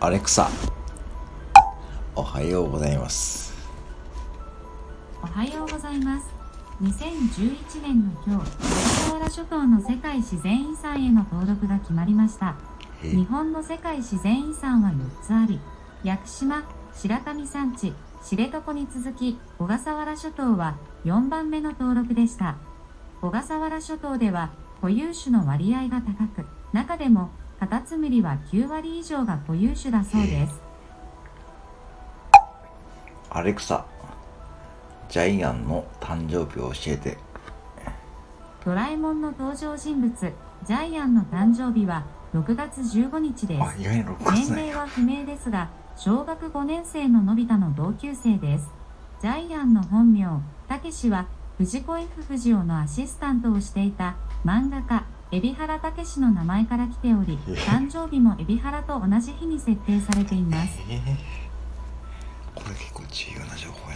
アレクサ。おはようございます。おはようございます。2011年の今日小笠原諸島の世界自然遺産への登録が決まりました。え。日本の世界自然遺産は4つあり屋久島白神山地知床に続き小笠原諸島は4番目の登録でした。小笠原諸島では固有種の割合が高く中でもカタツムリは9割以上が固有種だそうです。アレクサジャイアンの誕生日を教えて。ドラえもんの登場人物ジャイアンの誕生日は6月15日です。あ意外に6月年齢は不明ですが小学5年生ののび太の同級生です。ジャイアンの本名たけしは藤子 F 不二雄のアシスタントをしていた漫画家海老原武史の名前から来ておりえ誕生日も海老原と同じ日に設定されています。えーこれ結構重要な情報